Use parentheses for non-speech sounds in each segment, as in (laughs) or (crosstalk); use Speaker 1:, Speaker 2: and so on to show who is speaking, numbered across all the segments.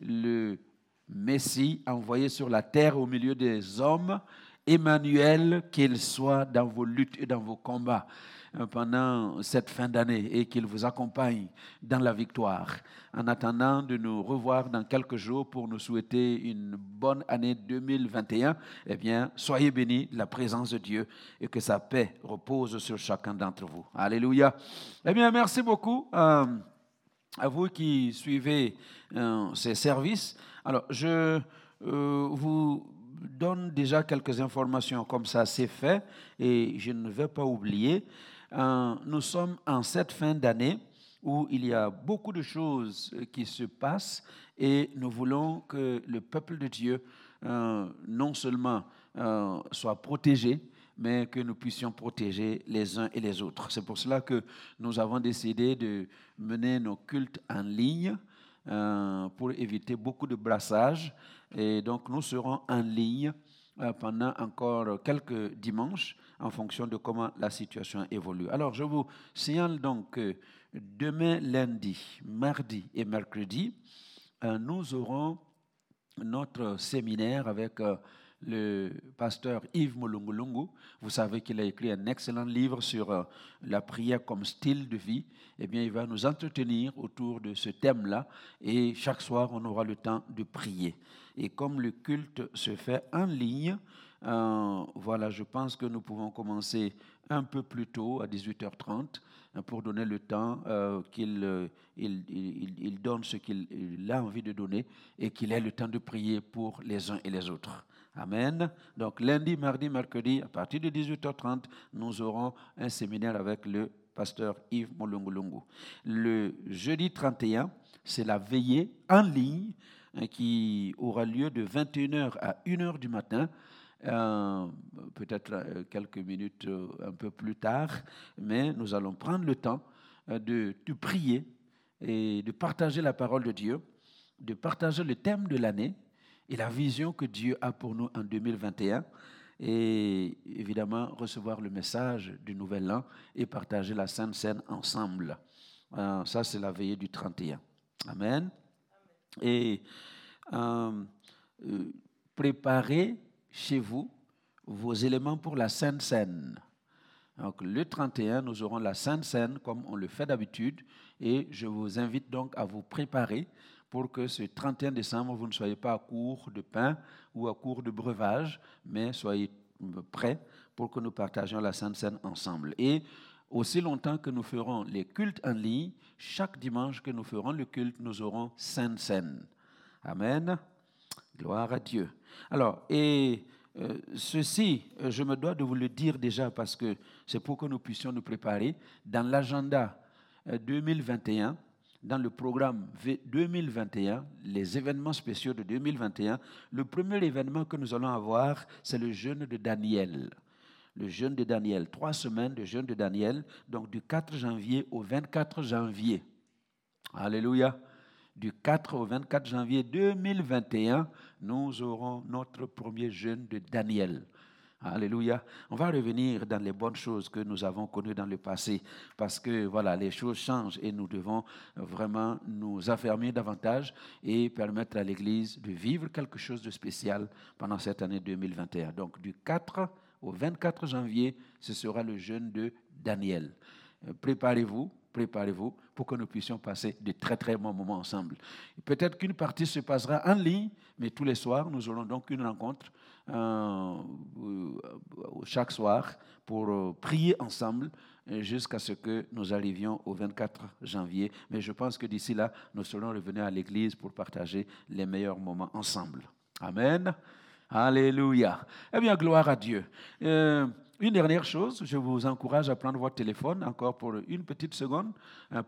Speaker 1: le Messie envoyé sur la terre au milieu des hommes, Emmanuel, qu'il soit dans vos luttes et dans vos combats euh, pendant cette fin d'année et qu'il vous accompagne dans la victoire. En attendant de nous revoir dans quelques jours pour nous souhaiter une bonne année 2021, eh bien, soyez bénis de la présence de Dieu et que sa paix repose sur chacun d'entre vous. Alléluia. Eh bien, merci beaucoup. Euh, à vous qui suivez euh, ces services. Alors, je euh, vous donne déjà quelques informations comme ça, c'est fait, et je ne vais pas oublier. Euh, nous sommes en cette fin d'année où il y a beaucoup de choses qui se passent et nous voulons que le peuple de Dieu non seulement soit protégé, mais que nous puissions protéger les uns et les autres. C'est pour cela que nous avons décidé de mener nos cultes en ligne euh, pour éviter beaucoup de brassage. Et donc nous serons en ligne euh, pendant encore quelques dimanches en fonction de comment la situation évolue. Alors je vous signale donc que demain lundi, mardi et mercredi, euh, nous aurons notre séminaire avec le pasteur Yves Molungulungu. Vous savez qu'il a écrit un excellent livre sur euh, la prière comme style de vie. Eh bien, il va nous entretenir autour de ce thème-là et chaque soir, on aura le temps de prier. Et comme le culte se fait en ligne, euh, voilà, je pense que nous pouvons commencer un peu plus tôt, à 18h30, hein, pour donner le temps euh, qu'il il, il donne ce qu'il a envie de donner et qu'il ait le temps de prier pour les uns et les autres. Amen. Donc lundi, mardi, mercredi, à partir de 18h30, nous aurons un séminaire avec le pasteur Yves Molungulungu. Le jeudi 31, c'est la veillée en ligne hein, qui aura lieu de 21h à 1h du matin. Euh, peut-être euh, quelques minutes euh, un peu plus tard, mais nous allons prendre le temps de prier et de partager la parole de Dieu, de partager le thème de l'année et la vision que Dieu a pour nous en 2021 et évidemment recevoir le message du Nouvel An et partager la Sainte Seine ensemble. Euh, ça, c'est la veillée du 31. Amen. Et euh, euh, préparez chez vous vos éléments pour la Sainte Seine. Donc, le 31, nous aurons la Sainte Seine comme on le fait d'habitude et je vous invite donc à vous préparer pour que ce 31 décembre, vous ne soyez pas à court de pain ou à court de breuvage, mais soyez prêts pour que nous partagions la Sainte Seine ensemble. Et aussi longtemps que nous ferons les cultes en ligne, chaque dimanche que nous ferons le culte, nous aurons Sainte Seine. Amen. Gloire à Dieu. Alors, et euh, ceci, euh, je me dois de vous le dire déjà parce que c'est pour que nous puissions nous préparer. Dans l'agenda 2021, euh, dans le programme 2021, les événements spéciaux de 2021, le premier événement que nous allons avoir, c'est le jeûne de Daniel. Le jeûne de Daniel, trois semaines de jeûne de Daniel, donc du 4 janvier au 24 janvier. Alléluia. Du 4 au 24 janvier 2021, nous aurons notre premier jeûne de Daniel. Alléluia. On va revenir dans les bonnes choses que nous avons connues dans le passé parce que voilà, les choses changent et nous devons vraiment nous affermir davantage et permettre à l'Église de vivre quelque chose de spécial pendant cette année 2021. Donc du 4 au 24 janvier, ce sera le jeûne de Daniel. Euh, préparez-vous, préparez-vous pour que nous puissions passer de très très bons moments ensemble. Peut-être qu'une partie se passera en ligne, mais tous les soirs, nous aurons donc une rencontre chaque soir pour euh, prier ensemble jusqu'à ce que nous arrivions au 24 janvier. Mais je pense que d'ici là, nous serons revenus à l'église pour partager les meilleurs moments ensemble. Amen. Alléluia. Eh bien, gloire à Dieu. une dernière chose, je vous encourage à prendre votre téléphone encore pour une petite seconde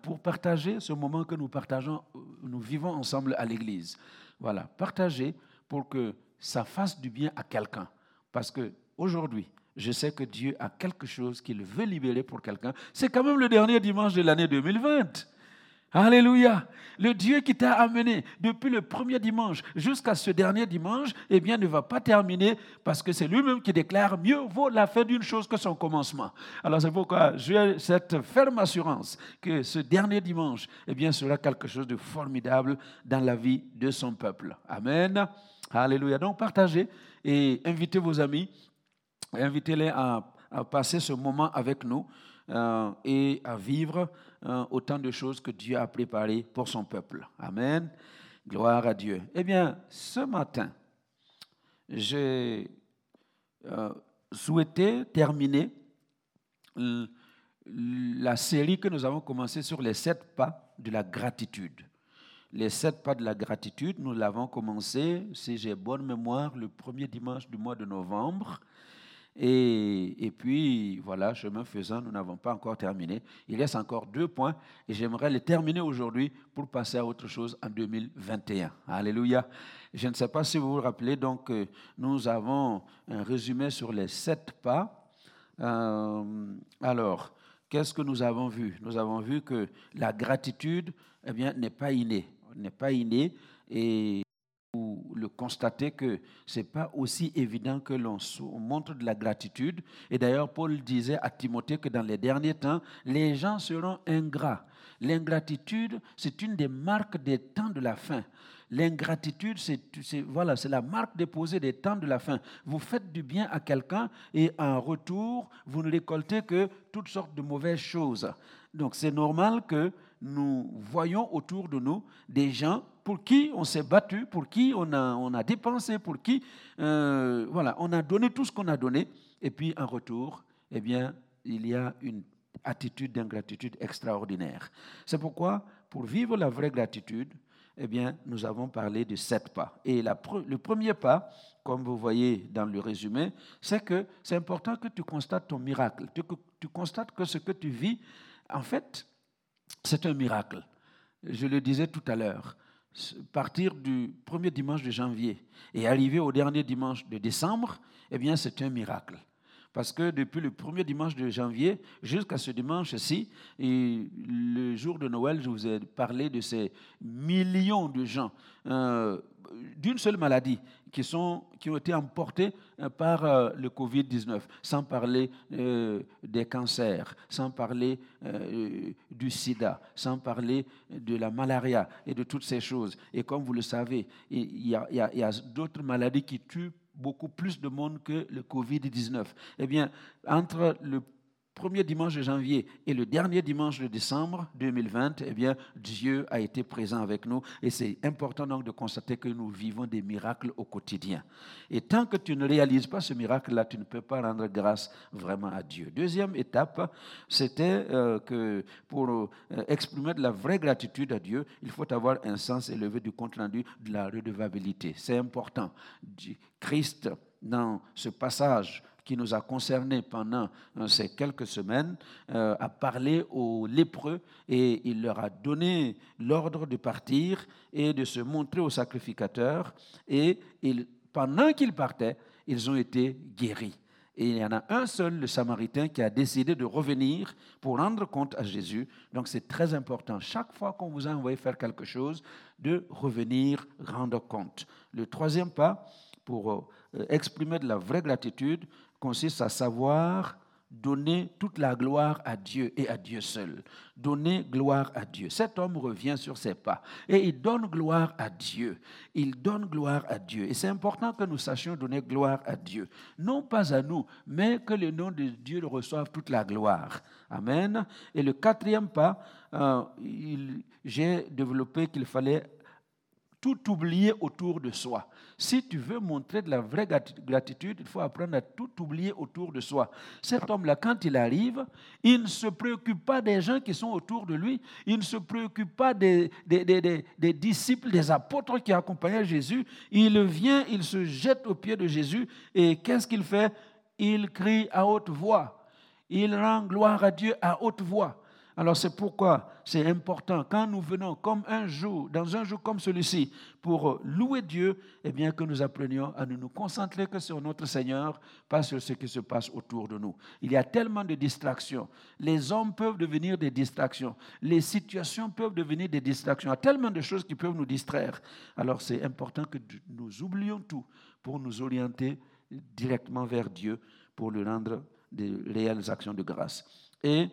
Speaker 1: pour partager ce moment que nous partageons, nous vivons ensemble à l'église. Voilà, partagez pour que ça fasse du bien à quelqu'un. Parce que aujourd'hui, je sais que Dieu a quelque chose qu'il veut libérer pour quelqu'un. C'est quand même le dernier dimanche de l'année 2020. Alléluia. Le Dieu qui t'a amené depuis le premier dimanche jusqu'à ce dernier dimanche, eh bien, ne va pas terminer parce que c'est lui-même qui déclare mieux vaut la fin d'une chose que son commencement. Alors, c'est pourquoi j'ai cette ferme assurance que ce dernier dimanche, eh bien, sera quelque chose de formidable dans la vie de son peuple. Amen. Alléluia. Donc, partagez et invitez vos amis, invitez-les à, passer ce moment avec nous euh, et à vivre euh, autant de choses que Dieu a préparées pour son peuple. Amen. Gloire à Dieu. Eh bien, ce matin, j'ai euh, souhaité terminer la série que nous avons commencée sur les sept pas de la gratitude. Les sept pas de la gratitude, nous l'avons commencé, si j'ai bonne mémoire, le premier dimanche du mois de novembre. Et, et, puis, voilà, chemin faisant, nous n'avons pas encore terminé. Il reste encore deux points et j'aimerais les terminer aujourd'hui pour passer à autre chose en 2021. Alléluia. Je ne sais pas si vous vous rappelez, donc, euh, nous avons un résumé sur les sept pas. Euh, alors, qu'est-ce que nous avons vu? Nous avons vu que la gratitude eh bien, n'est pas innée n'est pas inné et constatez que ce n'est pas aussi évident que l'on montre de la gratitude. Et d'ailleurs, Paul disait à Timothée que dans les derniers temps, les gens seront ingrats. L'ingratitude, c'est une des marques des temps de la fin. L'ingratitude, c'est voilà, la marque déposée des temps de la fin. Vous faites du bien à quelqu'un et en retour, vous ne récoltez que toutes sortes de mauvaises choses. Donc c'est normal que nous voyons autour de nous des gens pour qui on s'est battu, pour qui on a, on a dépensé, pour qui euh, voilà, on a donné tout ce qu'on a donné, et puis en retour, eh bien, il y a une attitude d'ingratitude extraordinaire. C'est pourquoi, pour vivre la vraie gratitude, eh bien, nous avons parlé de sept pas. Et le premier pas, comme vous voyez dans le résumé, c'est que c'est important que tu constates ton miracle, que tu constates que ce que tu vis, en fait, c'est un miracle. Je le disais tout à l'heure. Partir du premier dimanche de janvier et arriver au dernier dimanche de décembre, eh bien, c'est un miracle. Parce que depuis le premier dimanche de janvier jusqu'à ce dimanche-ci, le jour de Noël, je vous ai parlé de ces millions de gens euh, d'une seule maladie qui, sont, qui ont été emportés euh, par euh, le Covid-19, sans parler des cancers, sans parler du sida, sans parler de la malaria et de toutes ces choses. Et comme vous le savez, il y a, y a d'autres maladies qui tuent beaucoup plus de monde que le Covid-19. Eh bien, entre le premier dimanche de janvier et le dernier dimanche de décembre 2020, eh bien, Dieu a été présent avec nous et c'est important donc de constater que nous vivons des miracles au quotidien. Et tant que tu ne réalises pas ce miracle-là, tu ne peux pas rendre grâce vraiment à Dieu. Deuxième étape, c'était euh, que pour euh, exprimer de la vraie gratitude à Dieu, il faut avoir un sens élevé du compte rendu de la redevabilité. C'est important. Christ, dans ce passage, qui nous a concernés pendant euh, ces quelques semaines, euh, a parlé aux lépreux et il leur a donné l'ordre de partir et de se montrer aux sacrificateurs. Et pendant qu'ils partaient, ils ont été guéris. Et il y en a un seul, le Samaritain, qui a décidé de revenir pour rendre compte à Jésus. Donc c'est très important, chaque fois qu'on vous a envoyé faire quelque chose, de revenir rendre compte. Le troisième pas, pour euh, exprimer de la vraie gratitude, consiste à savoir donner toute la gloire à Dieu et à Dieu seul. Donner gloire à Dieu. Cet homme revient sur ses pas et il donne gloire à Dieu. Il donne gloire à Dieu. Et c'est important que nous sachions donner gloire à Dieu. Non pas à nous, mais que le nom de Dieu reçoive toute la gloire. Amen. Et le quatrième pas, euh, j'ai développé qu'il fallait tout oublier autour de soi. Si tu veux montrer de la vraie gratitude, il faut apprendre à tout oublier autour de soi. Cet homme-là, quand il arrive, il ne se préoccupe pas des gens qui sont autour de lui, il ne se préoccupe pas des, disciples, des apôtres qui accompagnaient Jésus. Il vient, il se jette aux pieds de Jésus et qu'est-ce qu'il fait? Il crie à haute voix. Il rend gloire à Dieu à haute voix. Alors c'est pourquoi c'est important quand nous venons comme un jour, dans un jour comme celui-ci, pour louer Dieu, eh bien que nous apprenions à ne nous concentrer que sur notre Seigneur, pas sur ce qui se passe autour de nous. Il y a tellement de distractions. Les hommes peuvent devenir des distractions. Les situations peuvent devenir des distractions. Il y a tellement de choses qui peuvent nous distraire. Alors c'est important que nous oublions tout pour nous orienter directement vers Dieu, pour lui rendre des réelles actions de grâce. Et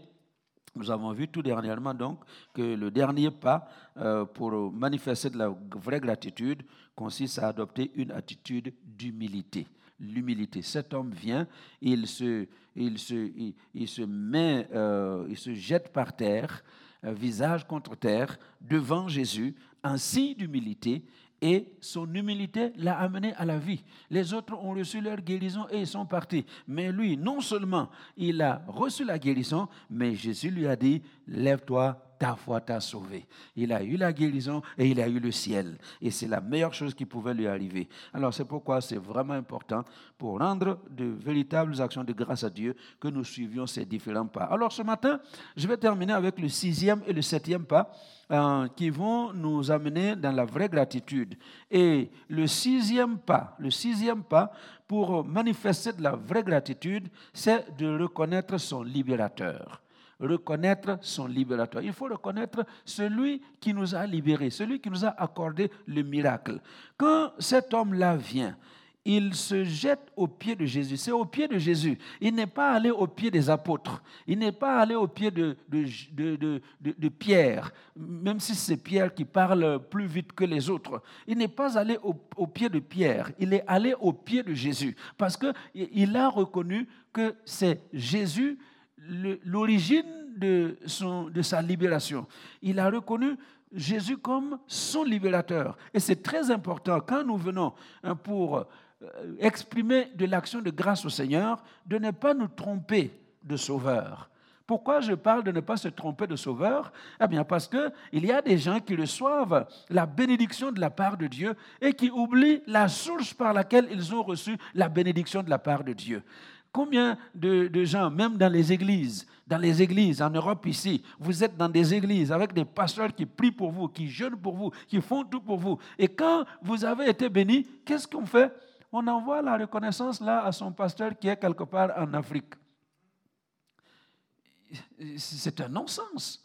Speaker 1: nous avons vu tout dernièrement donc que le dernier pas euh, pour manifester de la vraie gratitude consiste à adopter une attitude d'humilité. L'humilité. Cet homme vient, il se, il se, il, se met, euh, il se jette par terre, euh, visage contre terre, devant Jésus, un signe d'humilité, et son humilité l'a amené à la vie. Les autres ont reçu leur guérison et ils sont partis. Mais lui, non seulement il a reçu la guérison, mais Jésus lui a dit, lève-toi, ta foi t'a sauvé. Il a eu la guérison et il a eu le ciel. Et c'est la meilleure chose qui pouvait lui arriver. Alors c'est pourquoi c'est vraiment important pour rendre de véritables actions de grâce à Dieu que nous suivions ces différents pas. Alors ce matin, je vais terminer avec le sixième et le septième pas euh, qui vont nous amener dans la vraie gratitude. Et le sixième pas, le sixième pas pour manifester de la vraie gratitude, c'est de reconnaître son libérateur reconnaître son libérateur. Il faut reconnaître celui qui nous a libérés, celui qui nous a accordé le miracle. Quand cet homme-là vient, il se jette au pied de Jésus. C'est au pied de Jésus. Il n'est pas allé au pied des apôtres. Il n'est pas allé au pied de, de, de, Pierre, même si c'est Pierre qui parle plus vite que les autres. Il n'est pas allé au, au, pied de Pierre. Il est allé au pied de Jésus. Parce qu'il a reconnu que c'est Jésus l'origine de, de sa libération. Il a reconnu Jésus comme son libérateur. Et c'est très important quand nous venons hein, pour euh, exprimer de l'action de grâce au Seigneur, de ne pas nous tromper de sauveur. Pourquoi je parle de ne pas se tromper de sauveur? Eh bien parce qu'il y a des gens qui reçoivent la bénédiction de la part de Dieu et qui oublient la source par laquelle ils ont reçu la bénédiction de la part de Dieu. Combien de, gens, même dans les églises, dans les églises en Europe ici, vous êtes dans des églises avec des pasteurs qui prient pour vous, qui jeûnent pour vous, qui font tout pour vous. Et quand vous avez été béni, qu'est-ce qu'on fait? On envoie la reconnaissance là à son pasteur qui est quelque part en Afrique. C'est un non-sens.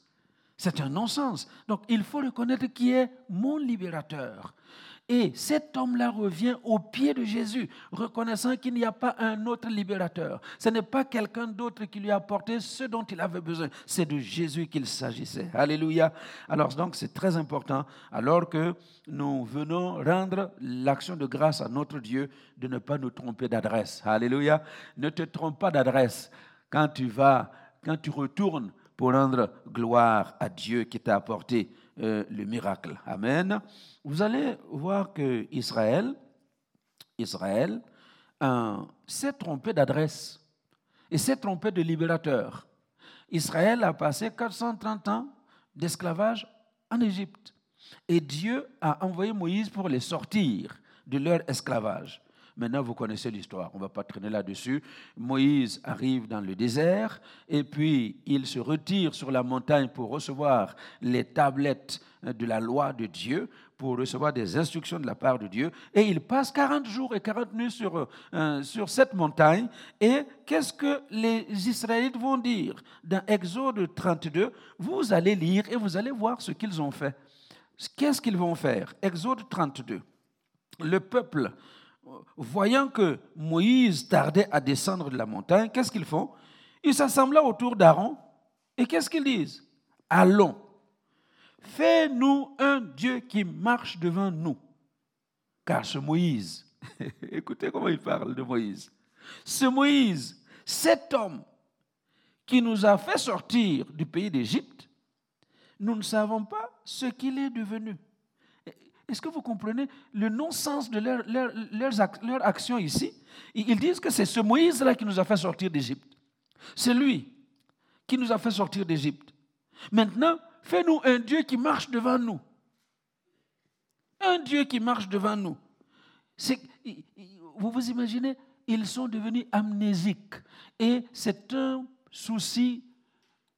Speaker 1: C'est un non-sens. Donc il faut reconnaître qui est mon libérateur. Et cet homme-là revient au pied de Jésus, reconnaissant qu'il n'y a pas un autre libérateur. Ce n'est pas quelqu'un d'autre qui lui a apporté ce dont il avait besoin. C'est de Jésus qu'il s'agissait. Alléluia. Alors donc c'est très important, alors que nous venons rendre l'action de grâce à notre Dieu, de ne pas nous tromper d'adresse. Alléluia. Ne te trompe pas d'adresse quand tu vas, quand tu retournes pour rendre gloire à Dieu qui t'a apporté euh, le miracle. Amen. Vous allez voir que Israël, Israël euh, s'est trompé d'adresse et s'est trompé de libérateur. Israël a passé 430 ans d'esclavage en Égypte. Et Dieu a envoyé Moïse pour les sortir de leur esclavage. Maintenant, vous connaissez l'histoire, on ne va pas traîner là-dessus. Moïse arrive dans le désert et puis il se retire sur la montagne pour recevoir les tablettes de la loi de Dieu, pour recevoir des instructions de la part de Dieu. Et il passe 40 jours et 40 nuits sur, euh, sur cette montagne. Et qu'est-ce que les Israélites vont dire Dans Exode 32, vous allez lire et vous allez voir ce qu'ils ont fait. Qu'est-ce qu'ils vont faire? Exode 32. Le peuple voyant que Moïse tardait à descendre de la montagne, qu'est-ce qu'ils font? Ils s'assembla autour d'Aaron. Et qu'est-ce qu'ils disent? Allons, fais-nous un Dieu qui marche devant nous. Car ce Moïse, (laughs) écoutez comment il parle de Moïse, ce Moïse, cet homme qui nous a fait sortir du pays d'Égypte, nous ne savons pas ce qu'il est devenu. Est-ce que vous comprenez le non-sens de leur, action ici? Ils disent que c'est ce Moïse-là qui nous a fait sortir d'Égypte. C'est lui qui nous a fait sortir d'Égypte. Maintenant, fais-nous un Dieu qui marche devant nous. Un Dieu qui marche devant nous. Vous vous imaginez, ils sont devenus amnésiques. Et c'est un souci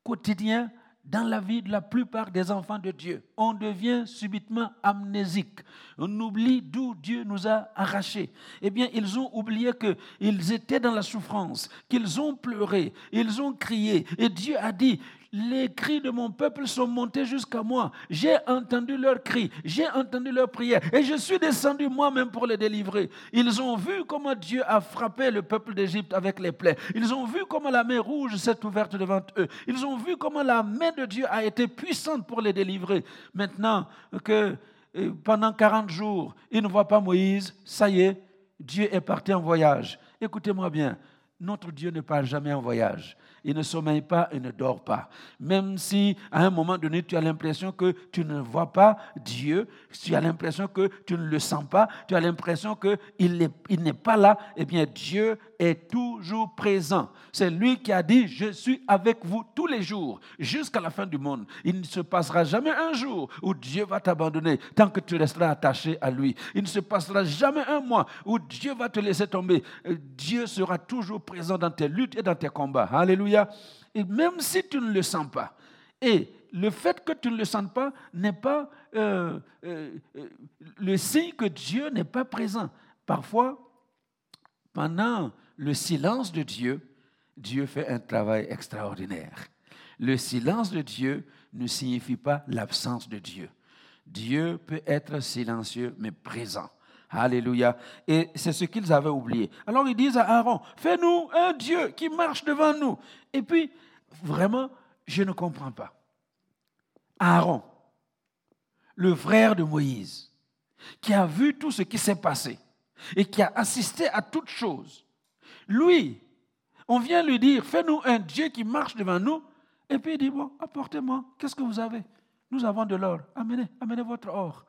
Speaker 1: quotidien dans la vie de la plupart des enfants de Dieu. On devient subitement amnésique. On oublie d'où Dieu nous a arrachés. Eh bien, ils ont oublié qu'ils étaient dans la souffrance, qu'ils ont pleuré, ils ont crié. Et Dieu a dit, les cris de mon peuple sont montés jusqu'à moi. J'ai entendu leurs cris, j'ai entendu leurs prières et je suis descendu moi-même pour les délivrer. Ils ont vu comment Dieu a frappé le peuple d'Égypte avec les plaies. Ils ont vu comment la mer rouge s'est ouverte devant eux. Ils ont vu comment la main de Dieu a été puissante pour les délivrer. Maintenant que euh, pendant 40 jours, ils ne voient pas Moïse, ça y est, Dieu est parti en voyage. Écoutez-moi bien, notre Dieu ne part jamais en voyage il ne sommeille pas et ne dort pas. Même si à un moment donné, tu as l'impression que tu ne vois pas Dieu, tu as l'impression que tu ne le sens pas, tu as l'impression qu'il n'est pas là, eh bien Dieu est toujours présent. C'est lui qui a dit, je suis avec vous tous les jours jusqu'à la fin du monde. Il ne se passera jamais un jour où Dieu va t'abandonner tant que tu resteras attaché à lui. Il ne se passera jamais un mois où Dieu va te laisser tomber. Euh, Dieu sera toujours présent dans tes luttes et dans tes combats. Alléluia. Et même si tu ne le sens pas, et le fait que tu ne le sens pas n'est pas euh, euh, le signe que Dieu n'est pas présent. Parfois, pendant le silence de Dieu, Dieu fait un travail extraordinaire. Le silence de Dieu ne signifie pas l'absence de Dieu. Dieu peut être silencieux, mais présent. Alléluia. Et c'est ce qu'ils avaient oublié. Alors ils disent à Aaron, fais-nous un Dieu qui marche devant nous. Et puis, vraiment, je ne comprends pas. Aaron, le frère de Moïse, qui a vu tout ce qui s'est passé et qui a assisté à toutes choses, lui, on vient lui dire, fais-nous un Dieu qui marche devant nous. Et puis il dit, bon, apportez-moi, qu'est-ce que vous avez? Nous avons de l'or. Amenez, amenez votre or.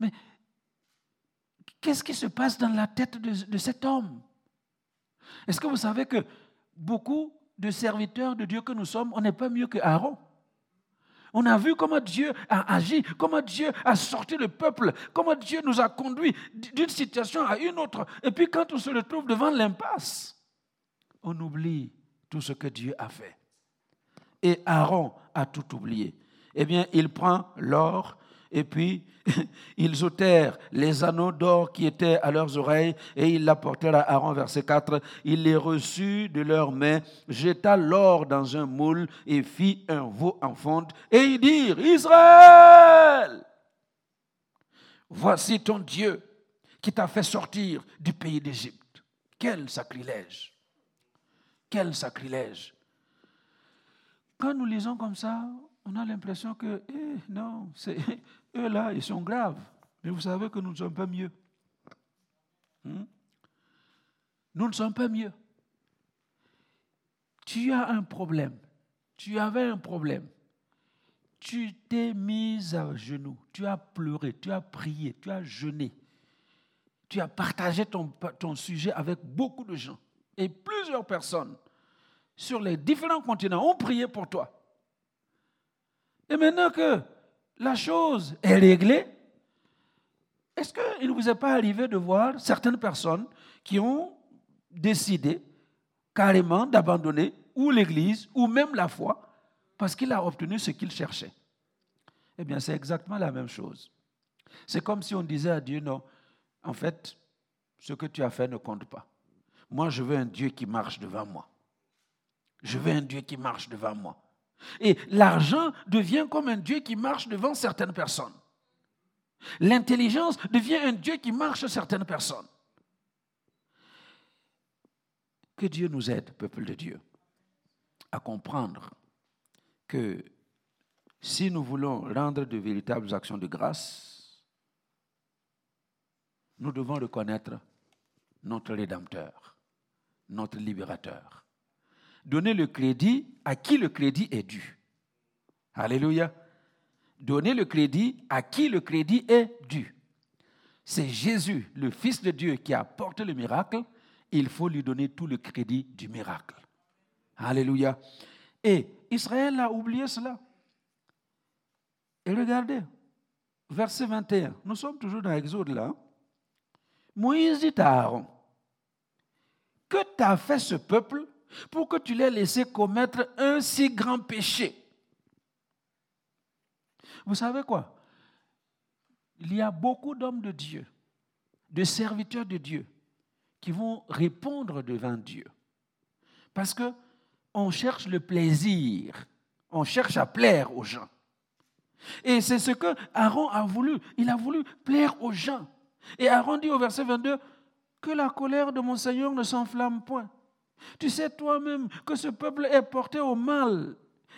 Speaker 1: Mais qu'est-ce qui se passe dans la tête de, cet homme? Est-ce que vous savez que beaucoup de serviteurs de Dieu que nous sommes, on n'est pas mieux que Aaron? On a vu comment Dieu a agi, comment Dieu a sorti le peuple, comment Dieu nous a conduits d'une situation à une autre. Et puis quand on se retrouve devant l'impasse, on oublie tout ce que Dieu a fait. Et Aaron a tout oublié. Eh bien, il prend l'or et puis (laughs) ils ôtèrent les anneaux d'or qui étaient à leurs oreilles et ils l'apportèrent à Aaron, verset 4. Il les reçut de leurs mains, jeta l'or dans un moule et fit un veau en fonte. Et ils dirent, Israël, voici ton Dieu qui t'a fait sortir du pays d'Égypte. Quel sacrilège! Quel sacrilège. Quand nous lisons comme ça, on a l'impression que, eh, non, eux là, ils sont graves. Mais vous savez que nous ne sommes pas mieux. Hmm? Nous ne sommes pas mieux. Tu as un problème. Tu avais un problème. Tu t'es mis à genoux. Tu as pleuré. Tu as prié. Tu as jeûné. Tu as partagé ton sujet avec beaucoup de gens. Et plusieurs personnes sur les différents continents ont prié pour toi. Et maintenant que la chose est réglée, est-ce qu'il ne vous est pas arrivé de voir certaines personnes qui ont décidé carrément d'abandonner ou l'Église ou même la foi parce qu'il a obtenu ce qu'il cherchait? Eh bien, c'est exactement la même chose. C'est comme si on disait à Dieu, non, en fait, ce que tu as fait ne compte pas. Moi, je veux un Dieu qui marche devant moi. Je veux un Dieu qui marche devant moi. Et l'argent devient comme un Dieu qui marche devant certaines personnes. L'intelligence devient un Dieu qui marche certaines personnes. Que Dieu nous aide, peuple de Dieu, à comprendre que si nous voulons rendre de véritables actions de grâce, nous devons reconnaître notre Rédempteur, notre Libérateur donner le crédit à qui le crédit est dû. Alléluia. Donner le crédit à qui le crédit est dû. C'est Jésus, le Fils de Dieu, qui a apporté le miracle. Il faut lui donner tout le crédit du miracle. Alléluia. Et Israël a oublié cela. Et regardez, verset 21. Nous sommes toujours dans l'Exode là. Moïse dit à Aaron, que t'a fait ce peuple pour que tu l'aies laissé commettre un si grand péché. Vous savez quoi? Il y a beaucoup d'hommes de Dieu, de serviteurs de Dieu, qui vont répondre devant Dieu. Parce que on cherche le plaisir, on cherche à plaire aux gens. Et c'est ce que Aaron a voulu. Il a voulu plaire aux gens. Et Aaron dit au verset 22, que la colère de mon Seigneur ne s'enflamme point. Tu sais toi-même que ce peuple est porté au mal.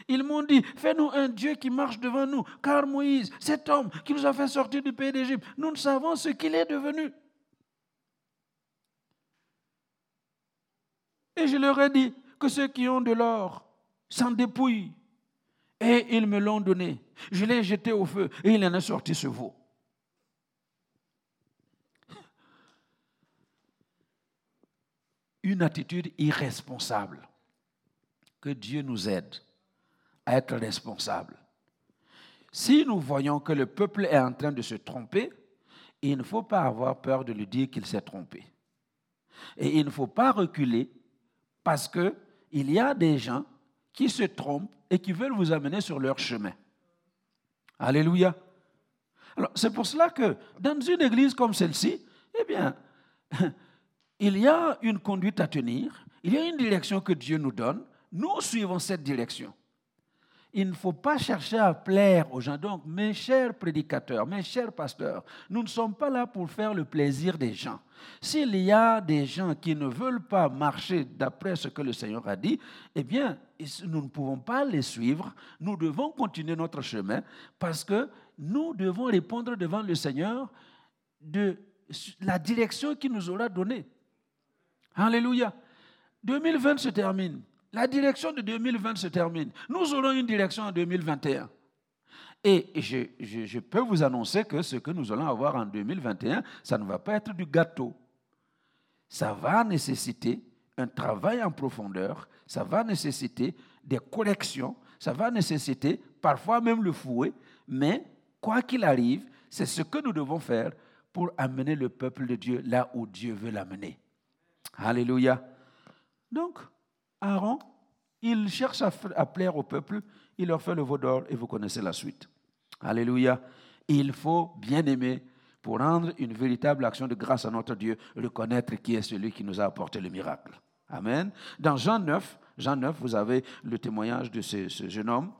Speaker 1: Ils m'ont dit, fais-nous un Dieu qui marche devant nous, car Moïse, cet homme qui nous a fait sortir du pays d'Égypte, nous ne savons ce qu'il est devenu. Et je leur ai dit que ceux qui ont de l'or s'en dépouillent. Et ils me l'ont donné. Je l'ai jeté au feu et il en est sorti ce veau. Une attitude irresponsable. Que Dieu nous aide à être responsables. Si nous voyons que le peuple est en train de se tromper, il ne faut pas avoir peur de lui dire qu'il s'est trompé. Et il ne faut pas reculer parce qu'il y a des gens qui se trompent et qui veulent vous amener sur leur chemin. Alléluia. Alors, c'est pour cela que dans une église comme celle-ci, eh bien, (laughs) il y a une conduite à tenir, il y a une direction que Dieu nous donne, nous suivons cette direction. Il ne faut pas chercher à plaire aux gens. Donc, mes chers prédicateurs, mes chers pasteurs, nous ne sommes pas là pour faire le plaisir des gens. S'il y a des gens qui ne veulent pas marcher d'après ce que le Seigneur a dit, eh bien, nous ne pouvons pas les suivre. Nous devons continuer notre chemin parce que nous devons répondre devant le Seigneur de la direction qu'il nous aura donnée. Alléluia. 2020 se termine. La direction de 2020 se termine. Nous aurons une direction en 2021. Et je, je, peux vous annoncer que ce que nous allons avoir en 2021, ça ne va pas être du gâteau. Ça va nécessiter un travail en profondeur, ça va nécessiter des corrections, ça va nécessiter parfois même le fouet, mais quoi qu'il arrive, c'est ce que nous devons faire pour amener le peuple de Dieu là où Dieu veut l'amener. Alléluia. Donc, Aaron, il cherche à, plaire au peuple, il leur fait le veau d'or et vous connaissez la suite. Alléluia. Il faut bien aimer pour rendre une véritable action de grâce à notre Dieu, reconnaître qui est celui qui nous a apporté le miracle. Amen. Dans Jean 9, Jean 9, vous avez le témoignage de ce, jeune homme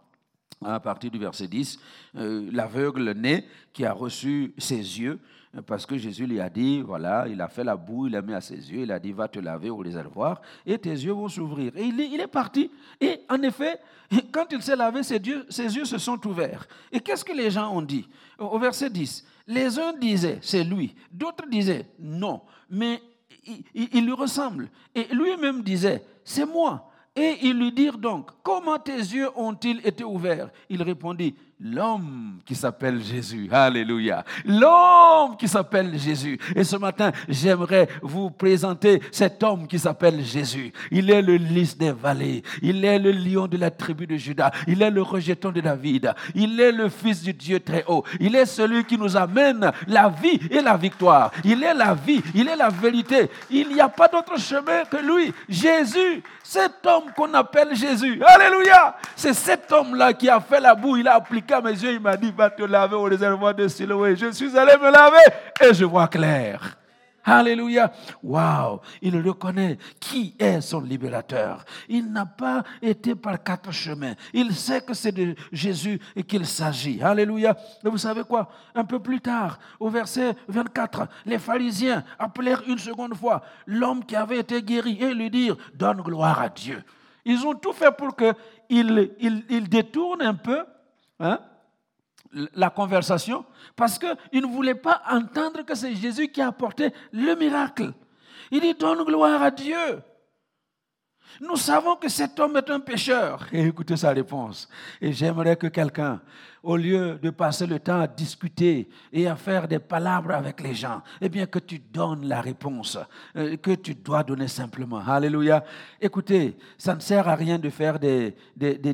Speaker 1: à partir du verset 10, euh, l'aveugle né qui a reçu ses yeux parce que Jésus lui a dit, voilà, il a fait la boue, il a mis à ses yeux, il a dit, va te laver au réservoir, et tes yeux vont s'ouvrir. Et il est, parti. Et en effet, (laughs) quand il s'est lavé, ses yeux, ses yeux se sont ouverts. Et qu'est-ce que les gens ont dit? Au verset 10, les uns disaient, c'est lui, d'autres disaient, non, mais il, il lui ressemble. Et lui-même disait, c'est moi. Et ils lui dirent donc, comment tes yeux ont-ils été ouverts? Il répondit, l'homme qui s'appelle Jésus. Alléluia. L'homme qui s'appelle Jésus. Et ce matin, j'aimerais vous présenter cet homme qui s'appelle Jésus. Il est le lys des vallées. Il est le lion de la tribu de Judas. Il est le rejeton de David. Il est le fils du Dieu très haut. Il est celui qui nous amène la vie et la victoire. Il est la vie. Il est la vérité. Il n'y a pas d'autre chemin que lui. Jésus, cet homme qu'on appelle Jésus. Alléluia. C'est cet homme-là qui a fait la boue. Il a appliqué à mes yeux, il m'a dit, va te laver au réservoir de Siloé. Je suis allé me laver et je vois clair. Alléluia. Waouh. Il reconnaît qui est son libérateur. Il n'a pas été par quatre chemins. Il sait que c'est de Jésus qu'il s'agit. Alléluia. Et vous savez quoi? Un peu plus tard, au verset 24, les pharisiens appelèrent une seconde fois l'homme qui avait été guéri et lui dirent Donne gloire à Dieu. Ils ont tout fait pour qu'il il, il détourne un peu Hein, la conversation parce qu'il ne voulait pas entendre que c'est Jésus qui a apporté le miracle. Il dit donne gloire à Dieu. Nous savons que cet homme est un pécheur. (laughs) Et écoutez sa réponse. Et j'aimerais que quelqu'un, au lieu de passer le temps à discuter et à faire des palabres avec les gens, eh bien que tu donnes la réponse euh, que tu dois donner simplement. Alléluia. Écoutez, ça ne sert à rien de faire des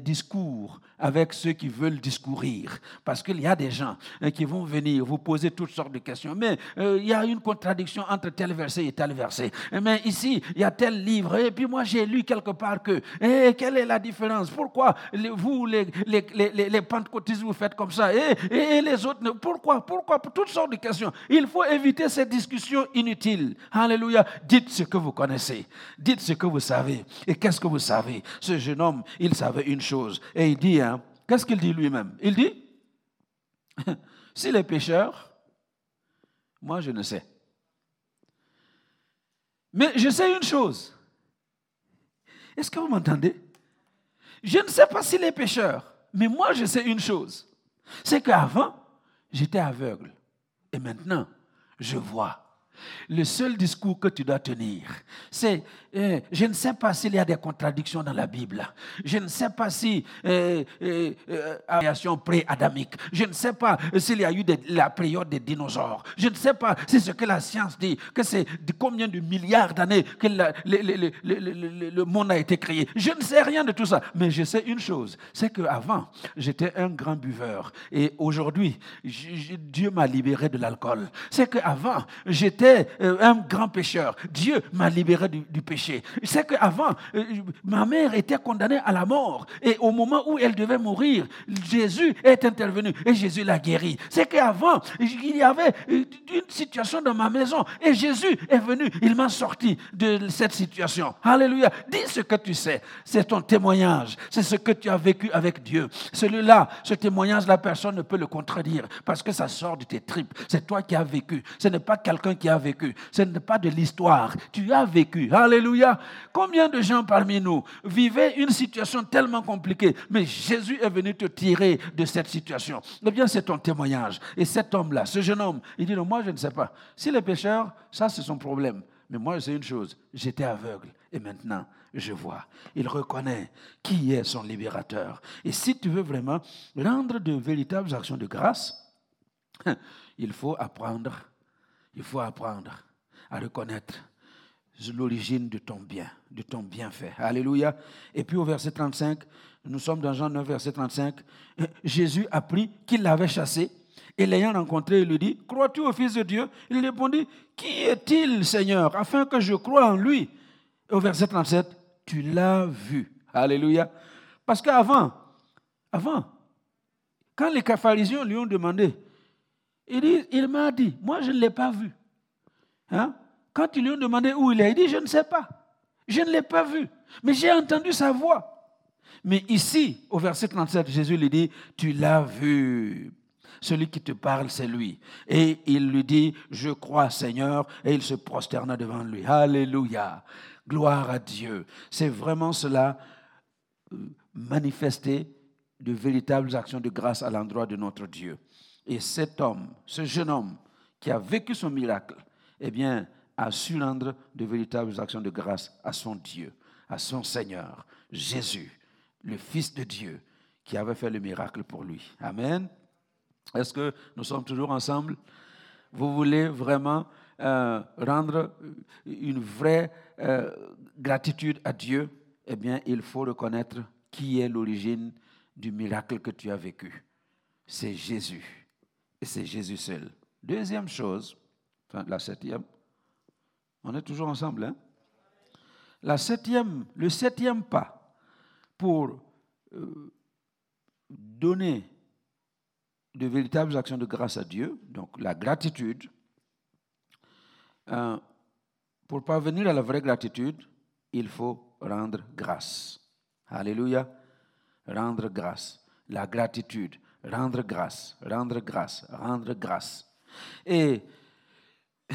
Speaker 1: discours avec ceux qui veulent discourir. Parce qu'il y a des gens hein, qui vont venir vous poser toutes sortes de questions. Mais euh, il y a une contradiction entre tel verset et tel verset. Mais ici, il y a tel livre. Et puis moi, j'ai lu quelque part que. Et quelle est la différence? Pourquoi vous, les, les, les, les, pentecôtistes, vous faites comme ça? Et, et, les autres, pourquoi Pourquoi? Toutes sortes de questions. Il faut éviter ces discussions inutiles. Alléluia. Dites ce que vous connaissez. Dites ce que vous savez. Et qu'est-ce que vous savez? Ce jeune homme, il savait une chose. Et il dit, hein, qu'est-ce qu'il dit lui-même? Il dit, (laughs) si les pécheurs, moi je ne sais. Mais je sais une chose. Est-ce que vous m'entendez? Je ne sais pas si les pécheurs, mais moi je sais une chose. C'est qu'avant, j'étais aveugle. Et maintenant, je vois. Le seul discours que tu dois tenir, c'est, euh, je ne sais pas s'il y a des contradictions dans la Bible. Je ne sais pas si euh, euh, euh pré-adamique. Je ne sais pas s'il y a eu la période des dinosaures. Je ne sais pas si ce que la science dit, que c'est combien de milliards d'années que le, monde a été créé. Je ne sais rien de tout ça. Mais je sais une chose, c'est qu'avant, j'étais un grand buveur. Et aujourd'hui, Dieu m'a libéré de l'alcool. C'est qu'avant, j'étais euh, un grand pécheur. Dieu m'a libéré du, péché. C'est qu'avant, euh, ma mère était condamnée à la mort. Et au moment où elle devait mourir, Jésus est intervenu et Jésus l'a guéri. C'est qu'avant, il y avait une situation dans ma maison et Jésus est venu. Il m'a sorti de cette situation. Alléluia. Dis ce que tu sais. C'est ton témoignage. C'est ce que tu as vécu avec Dieu. Celui-là, ce témoignage, la personne ne peut le contredire parce que ça sort de tes tripes. C'est toi qui as vécu. Ce n'est pas quelqu'un qui a vécu. Ce n'est pas de l'histoire. Tu as vécu. Alléluia. Combien de gens parmi nous vivaient une situation tellement compliquée, mais Jésus est venu te tirer de cette situation. Eh bien, c'est ton témoignage. Et cet homme-là, ce jeune homme, il dit, non, moi, je ne sais pas. Si les pécheurs, ça, c'est son problème. Mais moi, c'est une chose, j'étais aveugle et maintenant, je vois. Il reconnaît qui est son libérateur. Et si tu veux vraiment rendre de véritables actions de grâce, (laughs) il faut apprendre il faut apprendre à reconnaître l'origine de ton bien, de ton bienfait. Alléluia. Et puis au verset 35, nous sommes dans Jean 9, verset 35, Jésus apprit qu'il l'avait chassé et l'ayant rencontré, il lui dit, crois-tu au Fils de Dieu? Il répondit, qui est-il, Seigneur, afin que je croie en lui? Au verset 37, tu l'as vu. Alléluia. Parce qu'avant, avant, quand les pharisiens lui ont demandé, il, m'a dit, moi je ne l'ai pas vu. Hein? Quand ils lui ont demandé où il est, il dit, je ne sais pas. Je ne l'ai pas vu. Mais j'ai entendu sa voix. Mais ici, au verset 37, Jésus lui dit, tu l'as vu. Celui qui te parle, c'est lui. Et il lui dit, je crois Seigneur, et il se prosterna devant lui. Alléluia. Gloire à Dieu. C'est vraiment cela, euh, manifester de véritables actions de grâce à l'endroit de notre Dieu. Et cet homme, ce jeune homme qui a vécu son miracle, eh bien, a su rendre de véritables actions de grâce à son Dieu, à son Seigneur, Jésus, le Fils de Dieu, qui avait fait le miracle pour lui. Amen. Est-ce que nous sommes toujours ensemble? Vous voulez vraiment euh, rendre une vraie euh, gratitude à Dieu? Eh bien, il faut reconnaître qui est l'origine du miracle que tu as vécu. C'est Jésus. C'est Jésus seul. Deuxième chose, la septième, on est toujours ensemble, hein? Septième, le septième pas pour euh, donner de véritables actions de grâce à Dieu, donc la gratitude, euh, pour parvenir à la vraie gratitude, il faut rendre grâce. Alléluia. Rendre grâce. La gratitude rendre grâce, rendre grâce, rendre grâce. Et (laughs)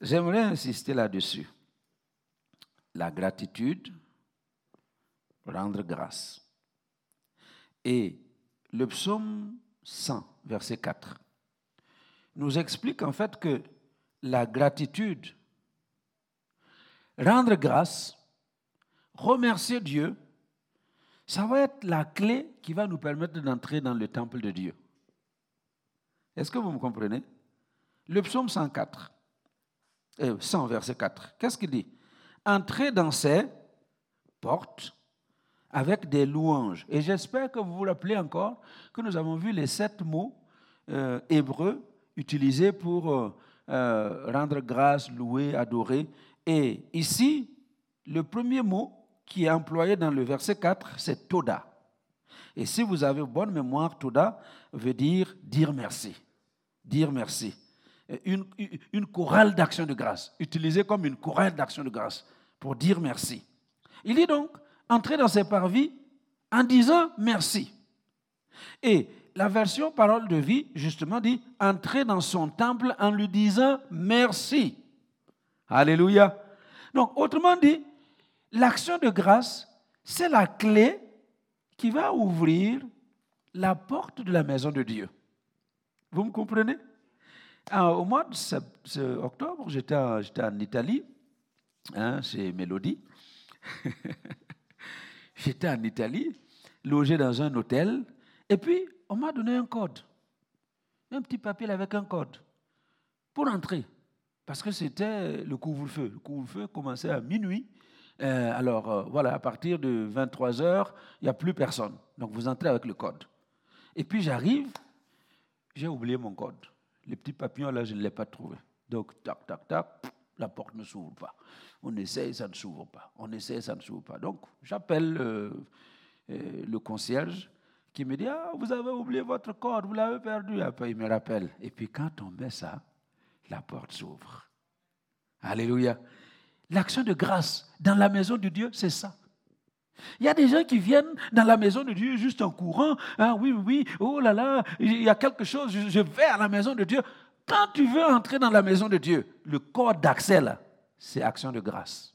Speaker 1: j'aimerais insister là-dessus. La gratitude, rendre grâce. Et le psaume 100, verset 4, nous explique en fait que la gratitude, rendre grâce, remercier Dieu, ça va être la clé qui va nous permettre d'entrer dans le temple de Dieu. Est-ce que vous me comprenez? Le psaume 104, 100 verset 4, qu'est-ce qu'il dit? Entrez dans ses portes avec des louanges. Et j'espère que vous vous rappelez encore que nous avons vu les sept mots euh, hébreux utilisés pour euh, euh, rendre grâce, louer, adorer. Et ici, le premier mot qui est employé dans le verset 4, c'est Toda. Et si vous avez bonne mémoire, Toda veut dire dire merci. Dire merci. Une, une chorale d'action de grâce, utilisée comme une chorale d'action de grâce pour dire merci. Il dit donc, entrer dans ses parvis en disant merci. Et la version parole de vie, justement, dit entrer dans son temple en lui disant merci. Alléluia. Donc, autrement dit, l'action de grâce, c'est la clé qui va ouvrir la porte de la maison de Dieu. Vous me comprenez? Au mois d'octobre, j'étais en Italie, hein, c'est Mélodie. (laughs) J'étais en Italie, logé dans un hôtel, et puis on m'a donné un code, un petit papier avec un code pour entrer, parce que c'était le couvre-feu. Le couvre-feu commençait à minuit. Euh, alors euh, voilà, à partir de 23 heures, il n'y a plus personne. Donc vous entrez avec le code. Et puis j'arrive, j'ai oublié mon code. Les petits papillons là, je ne l'ai pas trouvé. Donc tac, tac, tac, la porte ne s'ouvre pas. On essaie, ça ne s'ouvre pas. On essaie, ça ne s'ouvre pas. Donc j'appelle euh, le concierge qui me dit Ah, vous avez oublié votre code, vous l'avez perdu. Après, il me rappelle. Et puis, quand on met ça, la porte s'ouvre. Alléluia. L'action de grâce dans la maison de Dieu, c'est ça. Il y a des gens qui viennent dans la maison de Dieu juste en courant. Ah oui, oui, oh là là, il y a quelque chose, je vais à la maison de Dieu. Quand tu veux entrer dans la maison de Dieu, le code d'accès c'est action de grâce.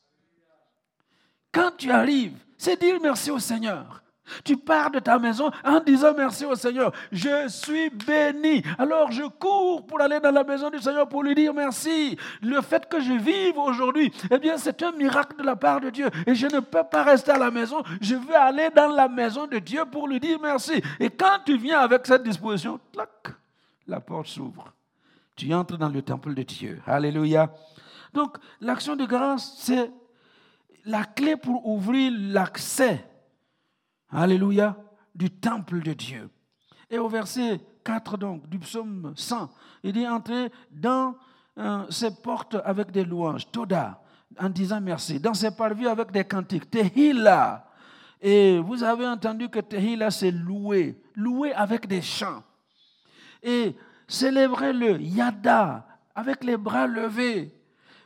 Speaker 1: Quand tu arrives, c'est dire merci au Seigneur. Tu pars de ta maison en disant merci au Seigneur. Je suis béni. Alors je cours pour aller dans la maison du Seigneur pour lui dire merci. Le fait que je vive aujourd'hui, eh bien, c'est un miracle de la part de Dieu. Et je ne peux pas rester à la maison. Je veux aller dans la maison de Dieu pour lui dire merci. Et quand tu viens avec cette disposition, la porte s'ouvre. Tu entres dans le temple de Dieu. Alléluia. Donc, l'action de grâce, c'est la clé pour ouvrir l'accès Alléluia, du temple de Dieu. Et au verset 4 donc, du psaume 100, il dit entrer dans euh, ses portes avec des louanges, Toda, en disant merci, dans ses parvis avec des cantiques, Tehila. Et vous avez entendu que Tehila, c'est louer, louer avec des chants. Et célébrez-le, Yada, avec les bras levés.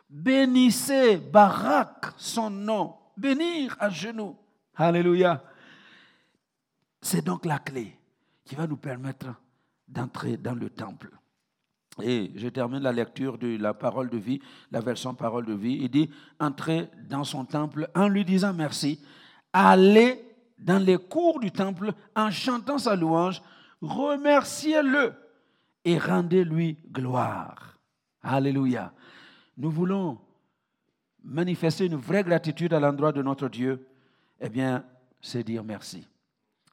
Speaker 1: Bénissez, Barak, son nom. Bénir à genoux. Alléluia. C'est donc la clé qui va nous permettre d'entrer dans le temple. Et je termine la lecture de la parole de vie, la version parole de vie. Il dit, entrez dans son temple en lui disant merci, allez dans les cours du temple en chantant sa louange, remerciez-le et rendez-lui gloire. Alléluia. Nous voulons manifester une vraie gratitude à l'endroit de notre Dieu. Eh bien, c'est dire merci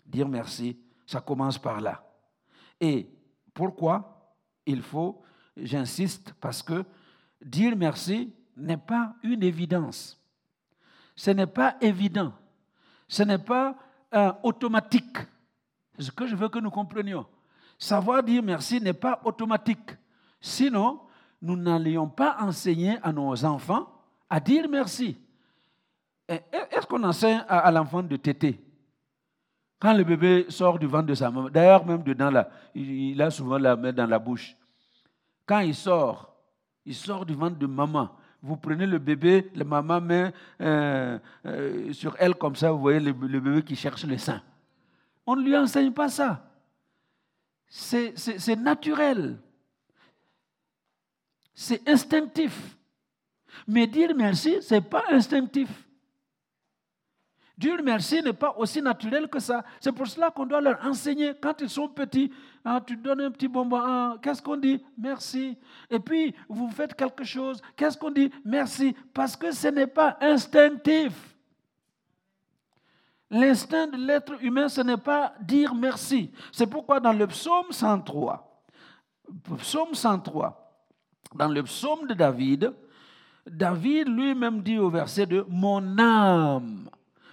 Speaker 1: dire merci, ça commence par là. Et pourquoi il faut, j'insiste, parce que dire merci n'est pas une évidence. Ce n'est pas évident. Ce n'est pas euh, automatique. C'est ce que je veux que nous comprenions. Savoir dire merci n'est pas automatique. Sinon, nous n'allions pas enseigner à nos enfants à dire merci. Est-ce qu'on enseigne à, l'enfant de téter? Quand le bébé sort du ventre de sa maman, d'ailleurs même dedans là, il a souvent la main dans la bouche. Quand il sort, il sort du ventre de maman. Vous prenez le bébé, la maman met euh, euh, sur elle comme ça, vous voyez le, bébé qui cherche le sein. On ne lui enseigne pas ça. C'est naturel. C'est instinctif. Mais dire merci, ce n'est pas instinctif. Dieu merci n'est pas aussi naturel que ça. C'est pour cela qu'on doit leur enseigner quand ils sont petits. Ah, tu donnes un petit bonbon. Ah, qu'est-ce qu'on dit? Merci. Et puis, vous faites quelque chose. Qu'est-ce qu'on dit? Merci. Parce que ce n'est pas instinctif. L'instinct de l'être humain, ce n'est pas dire merci. C'est pourquoi dans le psaume 103, psaume 103, dans le psaume de David, David lui-même dit au verset 2, Mon âme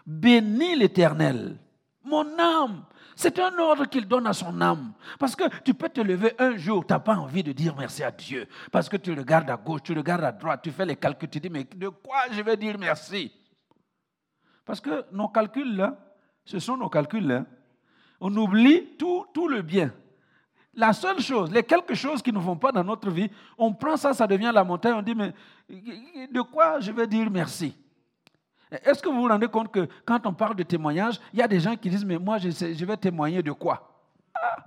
Speaker 1: bénis l'Éternel. Mon âme, c'est un ordre qu'il donne à son âme. Parce que tu peux te lever un jour, tu n'as pas envie de dire merci à Dieu. Parce que tu regardes à gauche, tu regardes à droite, tu fais les calculs, tu dis, mais de quoi je vais dire merci? Parce que nos calculs, là, ce sont nos calculs. Là. On oublie tout, tout le bien. La seule chose, les quelques choses qui ne vont pas dans notre vie, on prend ça, ça devient la montagne, on dit, mais de quoi je vais dire merci? Est-ce que vous vous rendez compte que quand on parle de témoignage, il y a des gens qui disent, mais moi, je, je vais témoigner de quoi? Ah!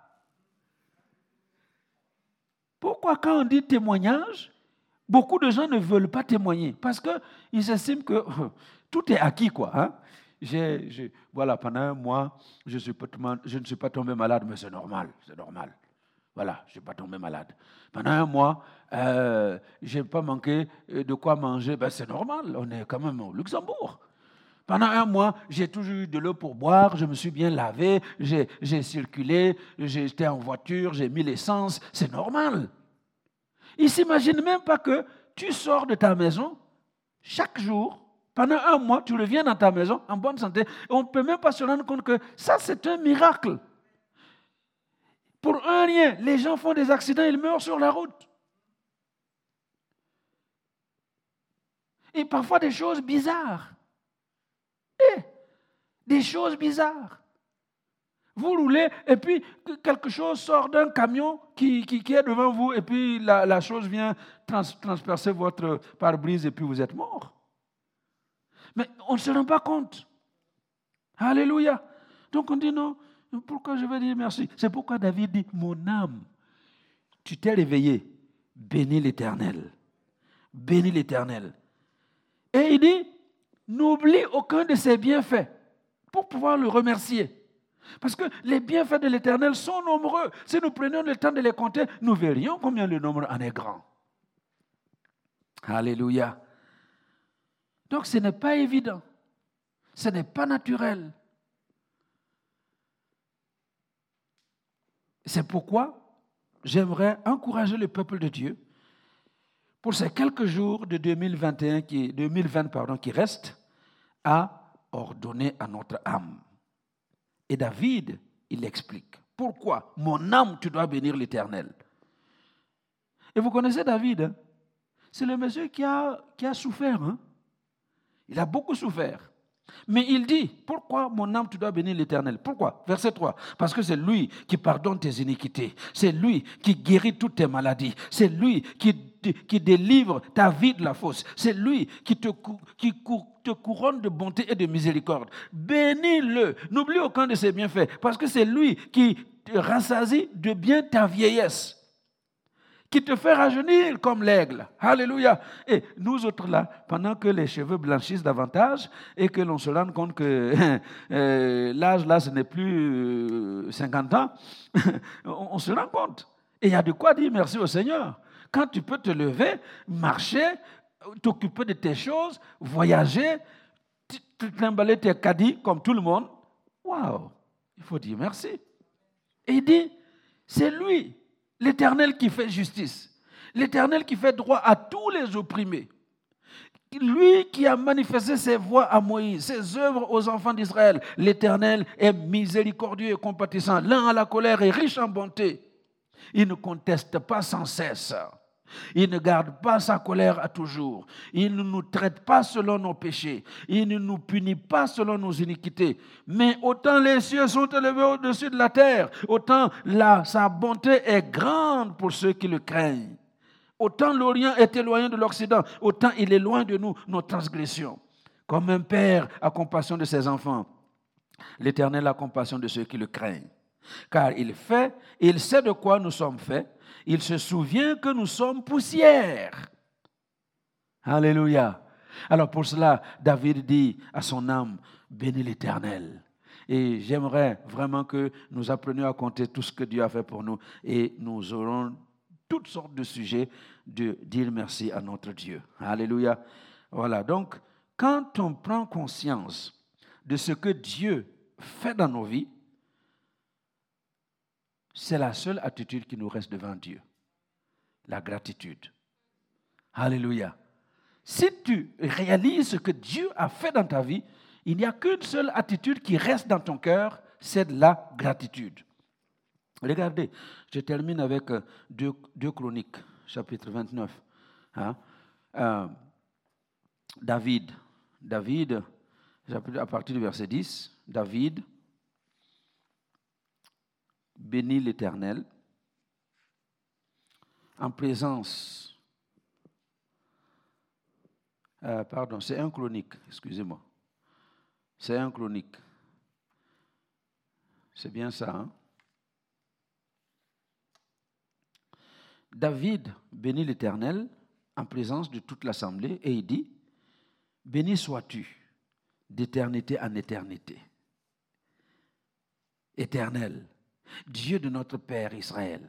Speaker 1: Pourquoi quand on dit témoignage, beaucoup de gens ne veulent pas témoigner? Parce qu'ils estiment que tout est acquis, quoi. Hein? voilà, pendant un mois, je ne suis pas tombé malade, mais c'est normal, c'est normal. Voilà, je ne suis pas tombé malade. Pendant un mois, euh, je n'ai pas manqué de quoi manger. Ben, c'est normal, on est quand même au Luxembourg. Pendant un mois, j'ai toujours eu de l'eau pour boire, je me suis bien lavé, j'ai circulé, j'étais en voiture, j'ai mis l'essence, c'est normal. Ils ne s'imaginent même pas que tu sors de ta maison chaque jour, pendant un mois, tu reviens dans ta maison en bonne santé, on ne peut même pas se rendre compte que ça, c'est un miracle. Pour un rien, les gens font des accidents, ils meurent sur la route. Et parfois des choses bizarres. Eh, des choses bizarres. Vous roulez et puis quelque chose sort d'un camion qui, est devant vous et puis la, chose vient transpercer votre pare-brise et puis vous êtes mort. Mais on ne se rend pas compte. Alléluia. Donc on dit non, pourquoi je vais dire merci? C'est pourquoi David dit, mon âme, tu t'es réveillé, bénis l'Éternel. Bénis l'Éternel. Et il dit, n'oublie aucun de ses bienfaits pour pouvoir le remercier. Parce que les bienfaits de l'Éternel sont nombreux. Si nous prenions le temps de les compter, nous verrions combien le nombre en est grand. Alléluia. Donc ce n'est pas évident. Ce n'est pas naturel. C'est pourquoi j'aimerais encourager le peuple de Dieu pour ces quelques jours de 2021 qui, 2020 pardon, qui restent à ordonner à notre âme. Et David, il explique. Pourquoi Mon âme, tu dois bénir l'Éternel. Et vous connaissez David hein? C'est le monsieur qui a, qui a souffert. Hein? Il a beaucoup souffert. Mais il dit, pourquoi mon âme tu dois bénir l'Éternel? Pourquoi? Verset 3. Parce que c'est lui qui pardonne tes iniquités. C'est lui qui guérit toutes tes maladies. C'est lui qui, qui délivre ta vie de la fosse. C'est lui qui te, te couronne de bonté et de miséricorde. Bénis-le. N'oublie aucun de ses bienfaits. Parce que c'est lui qui rassasie de bien ta vieillesse qui te fait rajeunir comme l'aigle. Alléluia. Et nous autres là, pendant que les cheveux blanchissent davantage et que l'on se rend compte que (laughs) euh, l'âge là, ce n'est plus 50 euh, ans, (laughs) on se rend compte. Et il y a de quoi dire merci au Seigneur. Quand tu peux te lever, marcher, t'occuper de tes choses, voyager, t'emballer tes caddies comme tout le monde, waouh, il faut dire merci. Et il dit, c'est lui L'Éternel qui fait justice. L'Éternel qui fait droit à tous les opprimés. Lui qui a manifesté ses voix à Moïse, ses œuvres aux enfants d'Israël. L'Éternel est miséricordieux et compatissant, lent à la colère et riche en bonté. Il ne conteste pas sans cesse. Il ne garde pas sa colère à toujours. Il ne nous traite pas selon nos péchés. Il ne nous punit pas selon nos iniquités. Mais autant les cieux sont élevés au-dessus de la terre, autant sa bonté est grande pour ceux qui le craignent. Autant l'Orient est éloigné de l'Occident, autant il est loin de nous nos transgressions. Comme un père a compassion de ses enfants, l'Éternel a compassion de ceux qui le craignent. Car il fait, il sait de quoi nous sommes faits il se souvient que nous sommes poussière. Alléluia. Alors pour cela, David dit à son âme, bénis l'Éternel. Et j'aimerais vraiment que nous apprenions à compter tout ce que Dieu a fait pour nous et nous aurons toutes sortes de sujets de dire merci à notre Dieu. Alléluia. Voilà, donc quand on prend conscience de ce que Dieu fait dans nos vies, c'est la seule attitude qui nous reste devant Dieu. La gratitude. Alléluia. Si tu réalises ce que Dieu a fait dans ta vie, il n'y a qu'une seule attitude qui reste dans ton cœur, c'est de la gratitude. Regardez, je termine avec euh, deux, Chroniques, chapitre 29. Hein. Euh, David, David, à partir du verset 10, David bénit l'Éternel en présence. Euh, pardon, c'est un chronique, excusez-moi. C'est un chronique. C'est bien ça, hein? David bénit l'Éternel en présence de toute l'assemblée et il dit, Béni sois-tu d'éternité en éternité. Éternel, Dieu de notre Père Israël,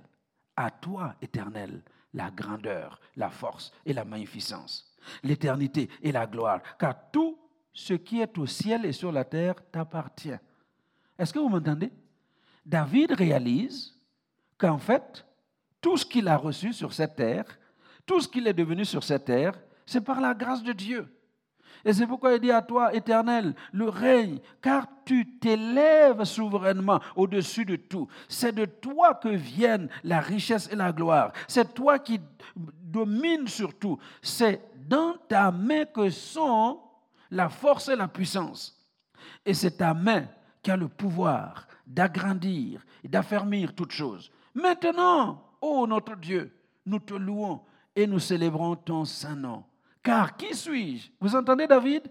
Speaker 1: à toi, Éternel, la grandeur, la force et la magnificence, l'éternité et la gloire, car tout ce qui est au ciel et sur la terre t'appartient. Est-ce que vous m'entendez? David réalise qu'en fait, tout ce qu'il a reçu sur cette terre, tout ce qu'il est devenu sur cette terre, c'est par la grâce de Dieu. Et c'est pourquoi il dit à toi, Éternel, le règne, car tu t'élèves souverainement au-dessus de tout. C'est de toi que viennent la richesse et la gloire. C'est toi qui domines sur tout. C'est dans ta main que sont la force et la puissance. Et c'est ta main qui a le pouvoir d'agrandir et d'affermir toutes choses. Maintenant, ô notre Dieu, nous te louons et nous célébrons ton saint nom. Car qui suis-je? Vous entendez David?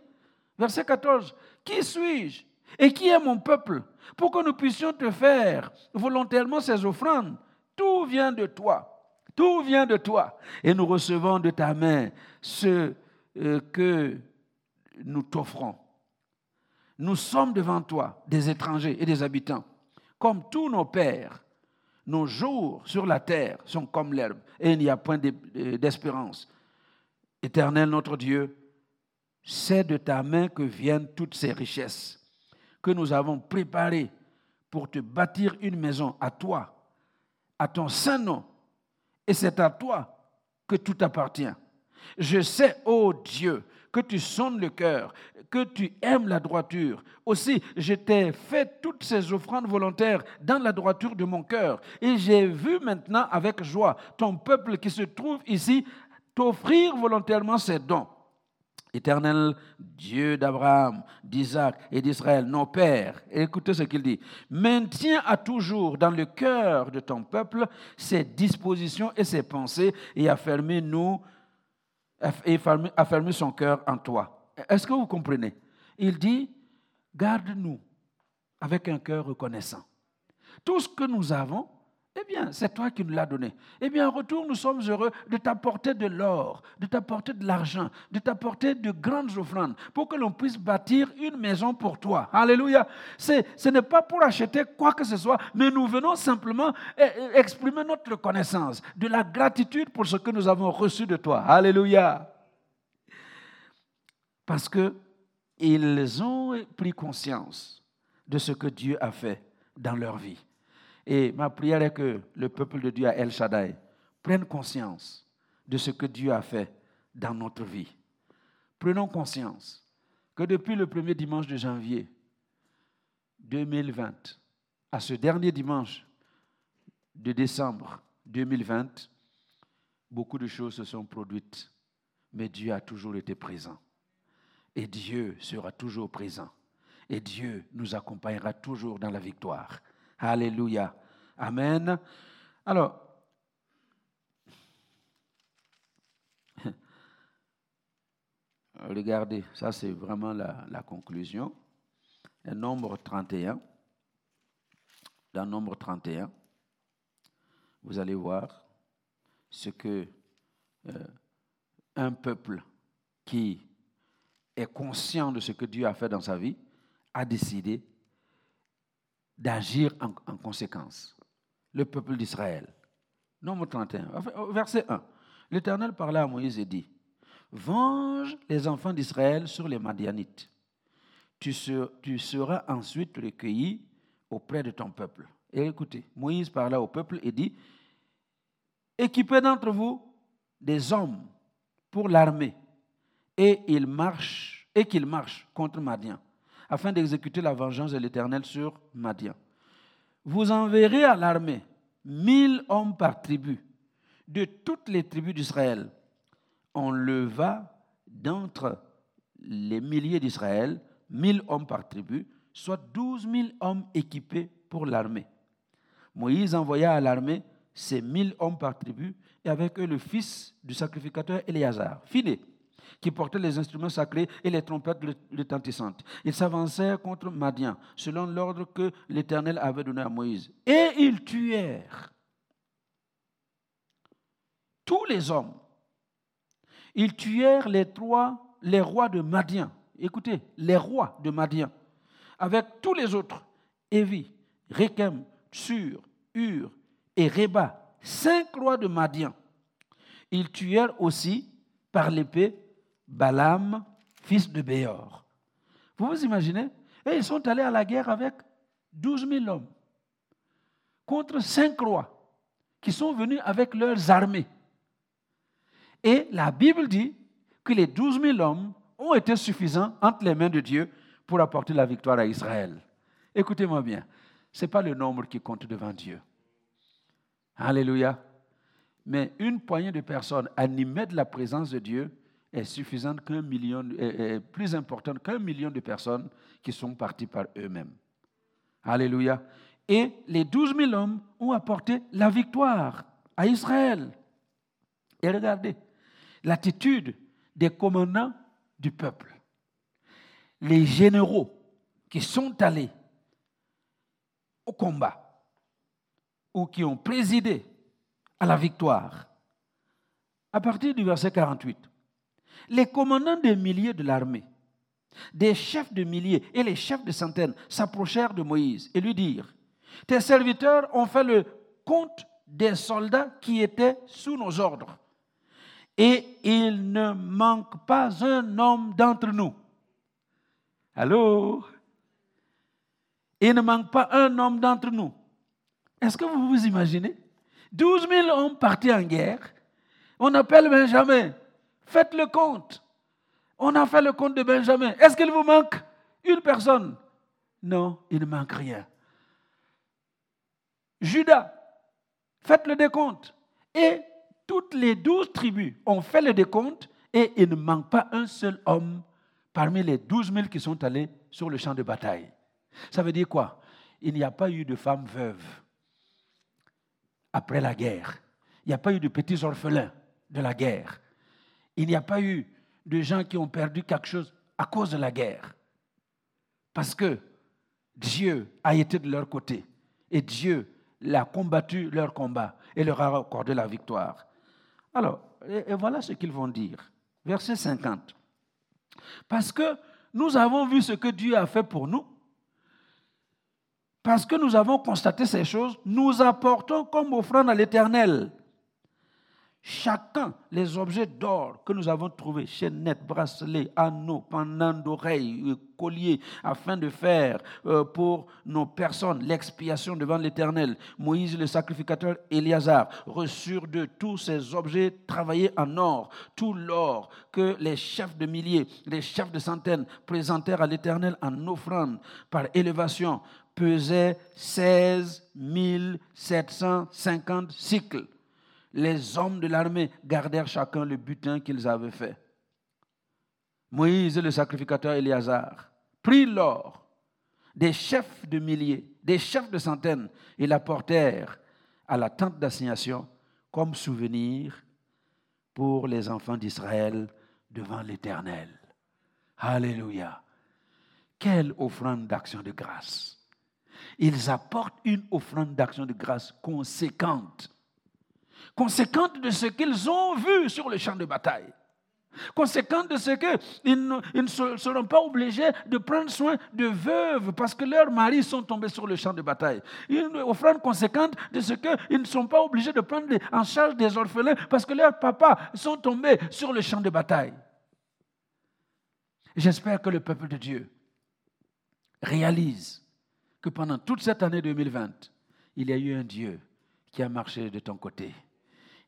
Speaker 1: Verset 14. Qui suis-je? Et qui est mon peuple? Pour que nous puissions te faire volontairement ces offrandes. Tout vient de toi. Tout vient de toi. Et nous recevons de ta main ce euh, que nous t'offrons. Nous sommes devant toi des étrangers et des habitants, comme tous nos pères. Nos jours sur la terre sont comme l'herbe et il n'y a point d'espérance. Éternel notre Dieu, c'est de ta main que viennent toutes ces richesses que nous avons préparées pour te bâtir une maison à toi, à ton saint nom, et c'est à toi que tout appartient. Je sais, ô Dieu, que tu sonnes le cœur, que tu aimes la droiture. Aussi, je t'ai fait toutes ces offrandes volontaires dans la droiture de mon cœur. Et j'ai vu maintenant avec joie ton peuple qui se trouve ici t'offrir volontairement ses dons. Éternel Dieu d'Abraham, d'Isaac et d'Israël, nos pères, écoutez ce qu'il dit, maintiens à toujours dans le cœur de ton peuple ses dispositions et ses pensées et affermis-nous affermis son cœur en toi. Est-ce que vous comprenez? Il dit, garde-nous avec un cœur reconnaissant. Tout ce que nous avons, eh bien, c'est toi qui nous l'as donné. Eh bien, en retour, nous sommes heureux de t'apporter de l'or, de t'apporter de l'argent, de t'apporter de grandes offrandes pour que l'on puisse bâtir une maison pour toi. Alléluia. Ce n'est pas pour acheter quoi que ce soit, mais nous venons simplement eh, eh, exprimer notre reconnaissance, de la gratitude pour ce que nous avons reçu de toi. Alléluia. Parce qu'ils ont pris conscience de ce que Dieu a fait dans leur vie. Et ma prière est que le peuple de Dieu à El Shaddai prenne conscience de ce que Dieu a fait dans notre vie. Prenons conscience que depuis le premier dimanche de janvier 2020 à ce dernier dimanche de décembre 2020, beaucoup de choses se sont produites, mais Dieu a toujours été présent. Et Dieu sera toujours présent. Et Dieu nous accompagnera toujours dans la victoire. Alléluia. Amen. Alors, (laughs) regardez, ça c'est vraiment la, conclusion. Le nombre 31. Dans nombre 31, vous allez voir ce que euh, un peuple qui est conscient de ce que Dieu a fait dans sa vie a décidé d'agir en, conséquence. Le peuple d'Israël. Nombre 31, verset 1. L'Éternel parla à Moïse et dit, Venge les enfants d'Israël sur les Madianites. Tu, seras ensuite recueilli auprès de ton peuple. Et écoutez, Moïse parla au peuple et dit, Équipez d'entre vous des hommes pour l'armée, et et qu'ils marchent contre Madian. Afin d'exécuter la vengeance de l'Éternel sur Madian. Vous enverrez à l'armée mille hommes par tribu, de toutes les tribus d'Israël. On leva d'entre les milliers d'Israël mille hommes par tribu, soit douze mille hommes équipés pour l'armée. Moïse envoya à l'armée ces mille hommes par tribu, et avec eux le fils du sacrificateur Éléazar, Finé, qui portait les instruments sacrés et les trompettes retentissantes. Ils s'avancèrent contre Madian, selon l'ordre que l'Éternel avait donné à Moïse. Et ils tuèrent tous les hommes. Ils tuèrent les trois, les rois de Madian. Écoutez, les rois de Madian, avec tous les autres, Évi, Rekem, Sur, Ur et Reba, cinq rois de Madian. Ils tuèrent aussi par l'épée Balaam, fils de Béor. Vous vous imaginez? Et ils sont allés à la guerre avec 12 000 hommes contre cinq rois qui sont venus avec leurs armées. Et la Bible dit que les 12 000 hommes ont été suffisants entre les mains de Dieu pour apporter la victoire à Israël. Écoutez-moi bien, ce n'est pas le nombre qui compte devant Dieu. Alléluia. Mais une poignée de personnes animées de la présence de Dieu est suffisante qu'un million, est plus importante qu'un million de personnes qui sont parties par eux-mêmes. Alléluia. Et les douze mille hommes ont apporté la victoire à Israël. Et regardez l'attitude des commandants du peuple. Les généraux qui sont allés au combat ou qui ont présidé à la victoire. À partir du verset 48, les commandants des milliers de l'armée, des chefs de milliers et les chefs de centaines s'approchèrent de Moïse et lui dirent, Tes serviteurs ont fait le compte des soldats qui étaient sous nos ordres, et il ne manque pas un homme d'entre nous. Allô? Il ne manque pas un homme d'entre nous. Est-ce que vous vous imaginez? 12 000 hommes partis en guerre. On appelle Benjamin. Faites le compte. On a fait le compte de Benjamin. Est-ce qu'il vous manque une personne? Non, il ne manque rien. Judas, faites le décompte. Et toutes les douze tribus ont fait le décompte et il ne manque pas un seul homme parmi les douze mille qui sont allés sur le champ de bataille. Ça veut dire quoi? Il n'y a pas eu de femmes veuves après la guerre. Il n'y a pas eu de petits orphelins de la guerre. Il n'y a pas eu de gens qui ont perdu quelque chose à cause de la guerre. Parce que Dieu a été de leur côté et Dieu a combattu leur combat et leur a accordé la victoire. Alors, et voilà ce qu'ils vont dire. Verset 50. Parce que nous avons vu ce que Dieu a fait pour nous parce que nous avons constaté ces choses, nous apportons comme offrande à l'Éternel chacun les objets d'or que nous avons trouvés, chaînettes, bracelets, anneaux, pendants d'oreilles, colliers, afin de faire euh, pour nos personnes l'expiation devant l'Éternel. Moïse, le sacrificateur Éliazar, reçurent de tous ces objets travaillés en or, tout l'or que les chefs de milliers, les chefs de centaines présentèrent à l'Éternel en offrande par élévation pesait 16 750 cycles. Les hommes de l'armée gardèrent chacun le butin qu'ils avaient fait. Moïse, le sacrificateur Éléazar, prit l'or des chefs de milliers, des chefs de centaines, et l'apportèrent à la tente d'assignation comme souvenir pour les enfants d'Israël devant l'Éternel. Alléluia. Quelle offrande d'action de grâce ils apportent une offrande d'action de grâce conséquente. Conséquente de ce qu'ils ont vu sur le champ de bataille. Conséquente de ce qu'ils ne, seront pas obligés de prendre soin de veuves parce que leurs maris sont tombés sur le champ de bataille. Une offrande conséquente de ce qu'ils ne sont pas obligés de prendre en charge des orphelins parce que leurs papas sont tombés sur le champ de bataille. J'espère que le peuple de Dieu réalise que pendant toute cette année 2020, il y a eu un Dieu qui a marché de ton côté.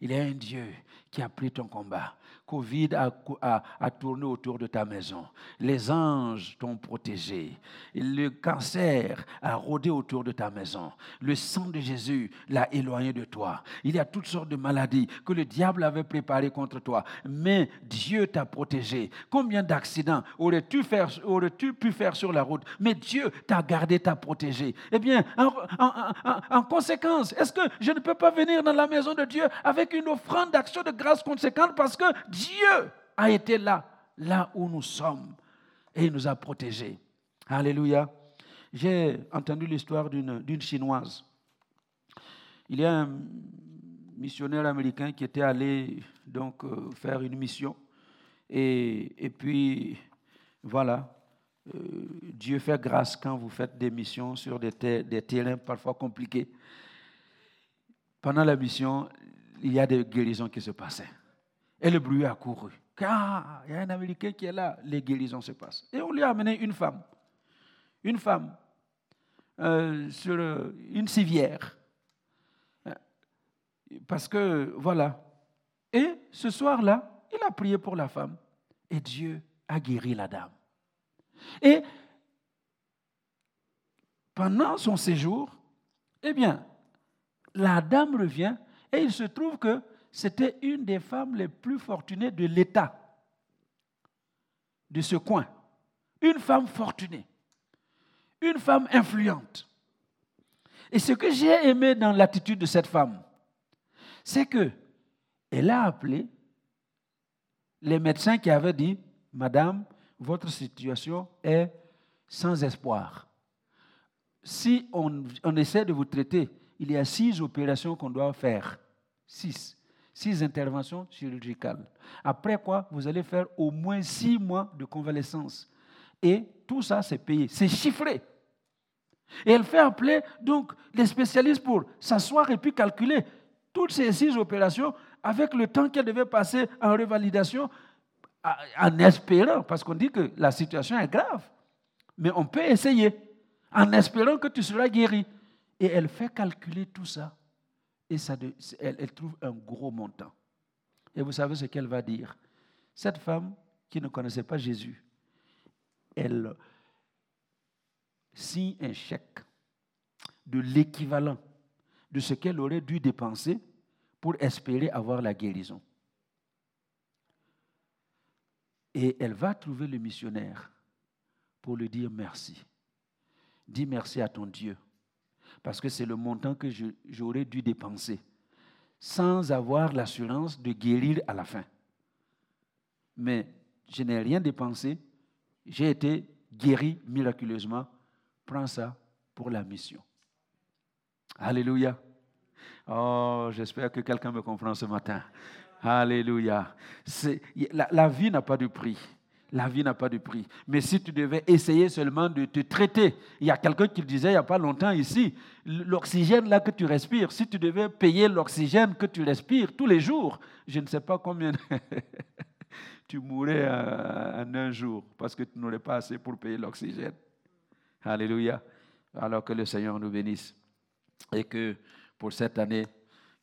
Speaker 1: Il y a un Dieu qui a pris ton combat. Covid a, tourné autour de ta maison. Les anges t'ont protégé. Le cancer a rôdé autour de ta maison. Le sang de Jésus l'a éloigné de toi. Il y a toutes sortes de maladies que le diable avait préparées contre toi. Mais Dieu t'a protégé. Combien d'accidents aurais-tu, pu faire sur la route? Mais Dieu t'a gardé, t'a protégé. Eh bien, en conséquence, est-ce que je ne peux pas venir dans la maison de Dieu avec une offrande d'action de grâce conséquente parce que Dieu a été là, là où nous sommes, et il nous a protégés. Alléluia. J'ai entendu l'histoire d'une Chinoise. Il y a un missionnaire américain qui était allé donc euh, faire une mission. Et, puis, voilà, euh, Dieu fait grâce quand vous faites des missions sur des, des terrains parfois compliqués. Pendant la mission, il y a des guérisons qui se passaient. Et le bruit a couru. Car il y a un Américain qui est là, les guérisons se passent. Et on lui a amené une femme. Une femme euh, sur euh, une civière. Euh, parce que, voilà. Et ce soir-là, il a prié pour la femme. Et Dieu a guéri la dame. Et pendant son séjour, eh bien, la dame revient et il se trouve que c'était une des femmes les plus fortunées de l'État, de ce coin. Une femme fortunée, une femme influente. Et ce que j'ai aimé dans l'attitude de cette femme, c'est que elle a appelé les médecins qui avaient dit, Madame, votre situation est sans espoir. Si on, on essaie de vous traiter, il y a six opérations qu'on doit faire. Six. Six interventions chirurgicales. Après quoi, vous allez faire au moins six mois de convalescence. Et tout ça, c'est payé. C'est chiffré. Et elle fait appeler donc les spécialistes pour s'asseoir et puis calculer toutes ces six opérations avec le temps qu'elle devait passer en revalidation, en espérant, parce qu'on dit que la situation est grave. Mais on peut essayer, en espérant que tu seras guéri. Et elle fait calculer tout ça et ça elle, trouve un gros montant. Et vous savez ce qu'elle va dire? Cette femme qui ne connaissait pas Jésus, elle signe un chèque de l'équivalent de ce qu'elle aurait dû dépenser pour espérer avoir la guérison. Et elle va trouver le missionnaire pour lui dire merci. Dis merci à ton Dieu parce que c'est le montant que j'aurais dû dépenser sans avoir l'assurance de guérir à la fin. Mais je n'ai rien dépensé, j'ai été guéri miraculeusement. Prends ça pour la mission. Alléluia. Oh, j'espère que quelqu'un me comprend ce matin. Alléluia. La, la vie n'a pas de prix. La vie n'a pas de prix. Mais si tu devais essayer seulement de te traiter, il y a quelqu'un qui disait il n'y a pas longtemps ici, l'oxygène là que tu respires, si tu devais payer l'oxygène que tu respires tous les jours, je ne sais pas combien (laughs) tu mourrais en un jour parce que tu n'aurais pas assez pour payer l'oxygène. Alléluia. Alors que le Seigneur nous bénisse et que pour cette année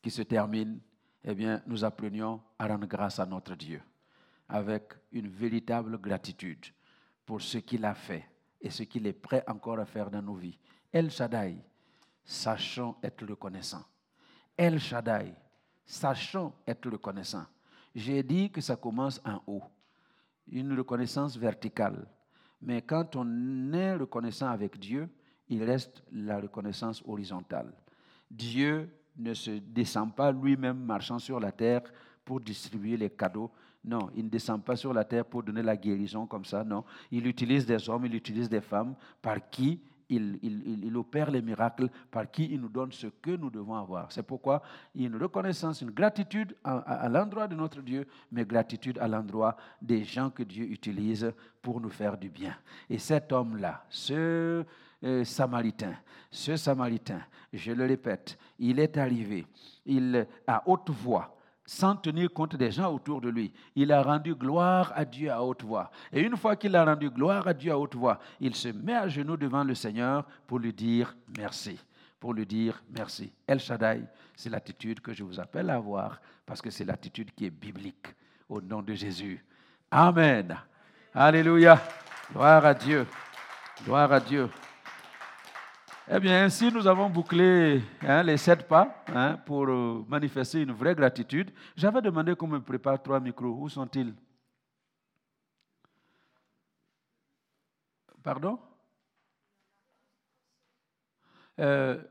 Speaker 1: qui se termine, eh bien, nous apprenions à rendre grâce à notre Dieu avec une véritable gratitude pour ce qu'il a fait et ce qu'il est prêt encore à faire dans nos vies. El Shaddai, sachons être reconnaissants. El Shaddai, sachons être reconnaissants. J'ai dit que ça commence en haut, une reconnaissance verticale. Mais quand on est reconnaissant avec Dieu, il reste la reconnaissance horizontale. Dieu ne se descend pas lui-même marchant sur la terre pour distribuer les cadeaux, non, il ne descend pas sur la terre pour donner la guérison comme ça, non. Il utilise des hommes, il utilise des femmes par qui il, opère les miracles, par qui il nous donne ce que nous devons avoir. C'est pourquoi il y a une reconnaissance, une gratitude à, l'endroit de notre Dieu, mais gratitude à l'endroit des gens que Dieu utilise pour nous faire du bien. Et cet homme-là, ce euh, Samaritain, ce Samaritain, je le répète, il est arrivé, il à haute voix, sans tenir compte des gens autour de lui. Il a rendu gloire à Dieu à haute voix. Et une fois qu'il a rendu gloire à Dieu à haute voix, il se met à genoux devant le Seigneur pour lui dire merci. Pour lui dire merci. El Shaddai, c'est l'attitude que je vous appelle à avoir parce que c'est l'attitude qui est biblique. au nom de Jésus. Amen. Alléluia. Gloire à Dieu. Gloire à Dieu. Eh bien, ainsi, nous avons bouclé hein, les sept pas hein, pour euh, manifester une vraie gratitude. J'avais demandé qu'on me prépare trois micros. Où sont-ils? Pardon? Euh,